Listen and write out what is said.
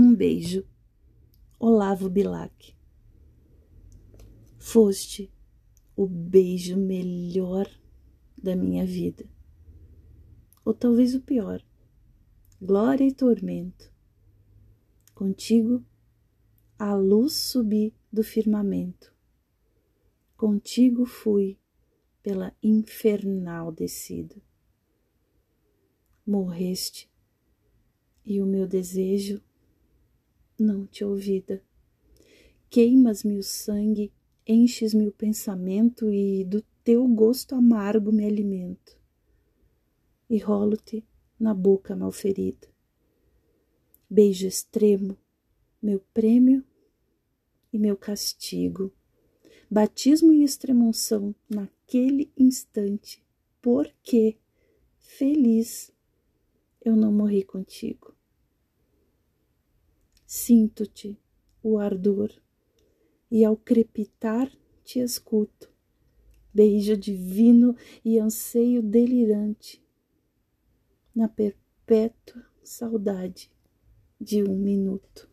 Um beijo. Olavo Bilac. Foste o beijo melhor da minha vida. Ou talvez o pior. Glória e tormento. Contigo a luz subi do firmamento. Contigo fui pela infernal descida. Morreste e o meu desejo não te ouvida. Queimas-me o sangue, enches-me o pensamento e do teu gosto amargo me alimento. E rolo-te na boca malferida. Beijo extremo, meu prêmio e meu castigo. Batismo e extremunção naquele instante, porque feliz eu não morri contigo. Sinto-te o ardor e ao crepitar te escuto, beijo divino e anseio delirante, na perpétua saudade de um minuto.